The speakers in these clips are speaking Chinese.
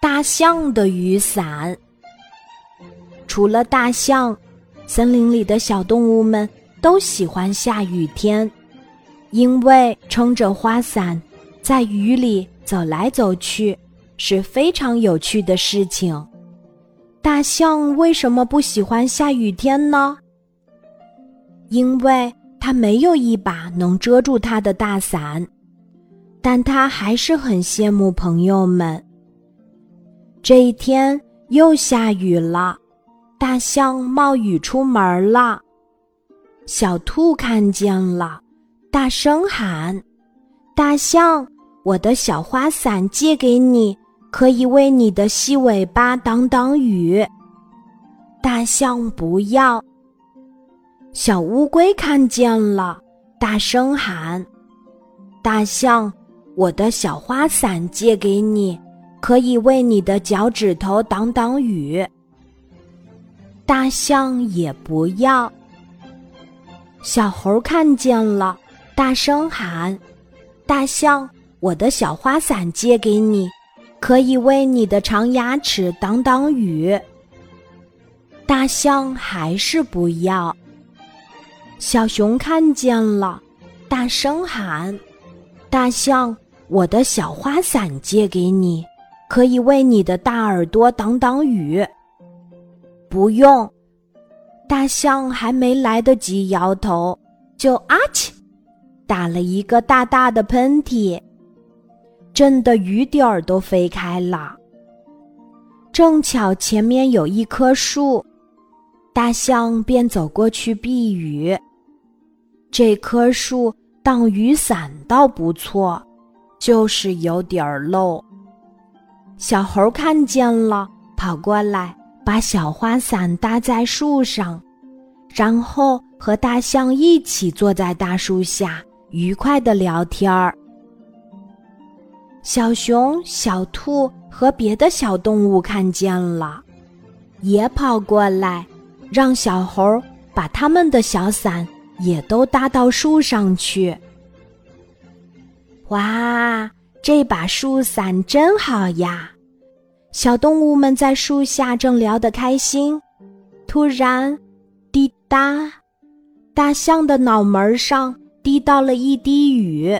大象的雨伞。除了大象，森林里的小动物们都喜欢下雨天，因为撑着花伞在雨里走来走去是非常有趣的事情。大象为什么不喜欢下雨天呢？因为它没有一把能遮住它的大伞，但它还是很羡慕朋友们。这一天又下雨了，大象冒雨出门了。小兔看见了，大声喊：“大象，我的小花伞借给你，可以为你的细尾巴挡挡雨。”大象不要。小乌龟看见了，大声喊：“大象，我的小花伞借给你。”可以为你的脚趾头挡挡雨。大象也不要。小猴看见了，大声喊：“大象，我的小花伞借给你，可以为你的长牙齿挡挡雨。”大象还是不要。小熊看见了，大声喊：“大象，我的小花伞借给你。”可以为你的大耳朵挡挡雨。不用，大象还没来得及摇头，就啊嚏，打了一个大大的喷嚏，震得雨点儿都飞开了。正巧前面有一棵树，大象便走过去避雨。这棵树当雨伞倒不错，就是有点儿漏。小猴看见了，跑过来，把小花伞搭在树上，然后和大象一起坐在大树下，愉快的聊天儿。小熊、小兔和别的小动物看见了，也跑过来，让小猴把他们的小伞也都搭到树上去。哇！这把树伞真好呀！小动物们在树下正聊得开心，突然，滴答，大象的脑门上滴到了一滴雨。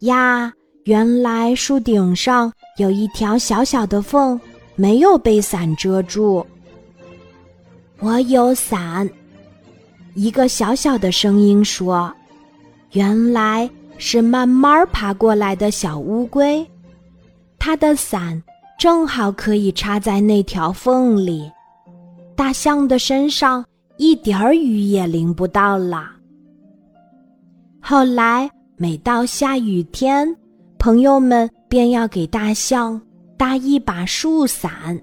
呀，原来树顶上有一条小小的缝，没有被伞遮住。我有伞，一个小小的声音说。原来。是慢慢爬过来的小乌龟，它的伞正好可以插在那条缝里，大象的身上一点儿雨也淋不到了。后来每到下雨天，朋友们便要给大象搭一把树伞。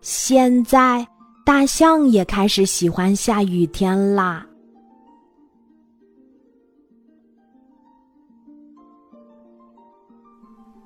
现在大象也开始喜欢下雨天啦。